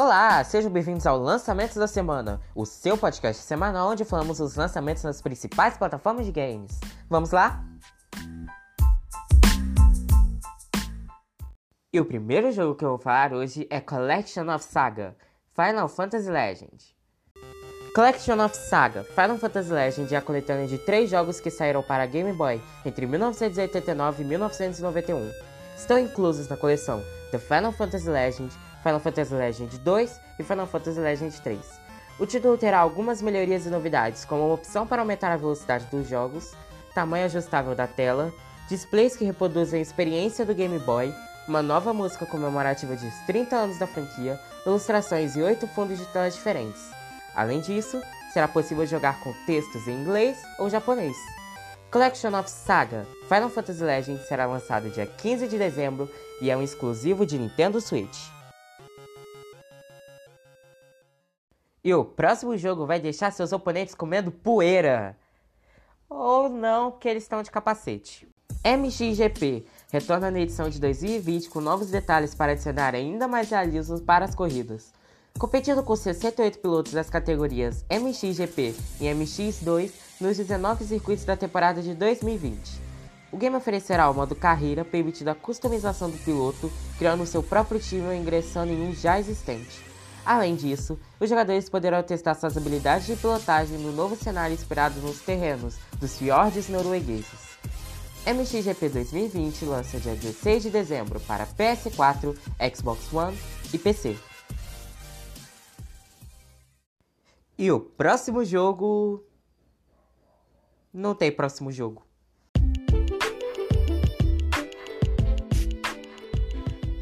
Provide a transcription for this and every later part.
Olá, sejam bem-vindos ao Lançamentos da Semana, o seu podcast semanal onde falamos os lançamentos nas principais plataformas de games. Vamos lá? E o primeiro jogo que eu vou falar hoje é Collection of Saga Final Fantasy Legend. Collection of Saga Final Fantasy Legend é a coletânea de três jogos que saíram para Game Boy entre 1989 e 1991. Estão inclusos na coleção The Final Fantasy Legend, Final Fantasy Legend 2 e Final Fantasy Legend 3. O título terá algumas melhorias e novidades, como uma opção para aumentar a velocidade dos jogos, tamanho ajustável da tela, displays que reproduzem a experiência do Game Boy, uma nova música comemorativa de 30 anos da franquia, ilustrações e 8 fundos de tela diferentes. Além disso, será possível jogar com textos em inglês ou japonês. Collection of Saga Final Fantasy Legend será lançado dia 15 de dezembro e é um exclusivo de Nintendo Switch. E o próximo jogo vai deixar seus oponentes comendo poeira. Ou não, que eles estão de capacete. MXGP retorna na edição de 2020 com novos detalhes para adicionar ainda mais realismo para as corridas. Competindo com 68 pilotos das categorias MXGP e MX2 nos 19 circuitos da temporada de 2020. O game oferecerá o modo carreira, permitindo a customização do piloto, criando seu próprio time ou ingressando em um já existente. Além disso, os jogadores poderão testar suas habilidades de pilotagem no novo cenário inspirado nos terrenos dos fiordes noruegueses. MXGP 2020 lança dia 16 de dezembro para PS4, Xbox One e PC. E o próximo jogo. Não tem próximo jogo.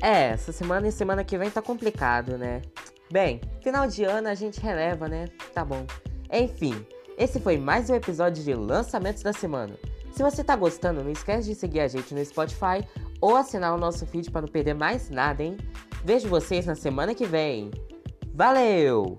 É, essa semana e semana que vem tá complicado, né? Bem, final de ano a gente releva, né? Tá bom. Enfim, esse foi mais um episódio de Lançamentos da Semana. Se você tá gostando, não esquece de seguir a gente no Spotify ou assinar o nosso feed para não perder mais nada, hein? Vejo vocês na semana que vem. Valeu!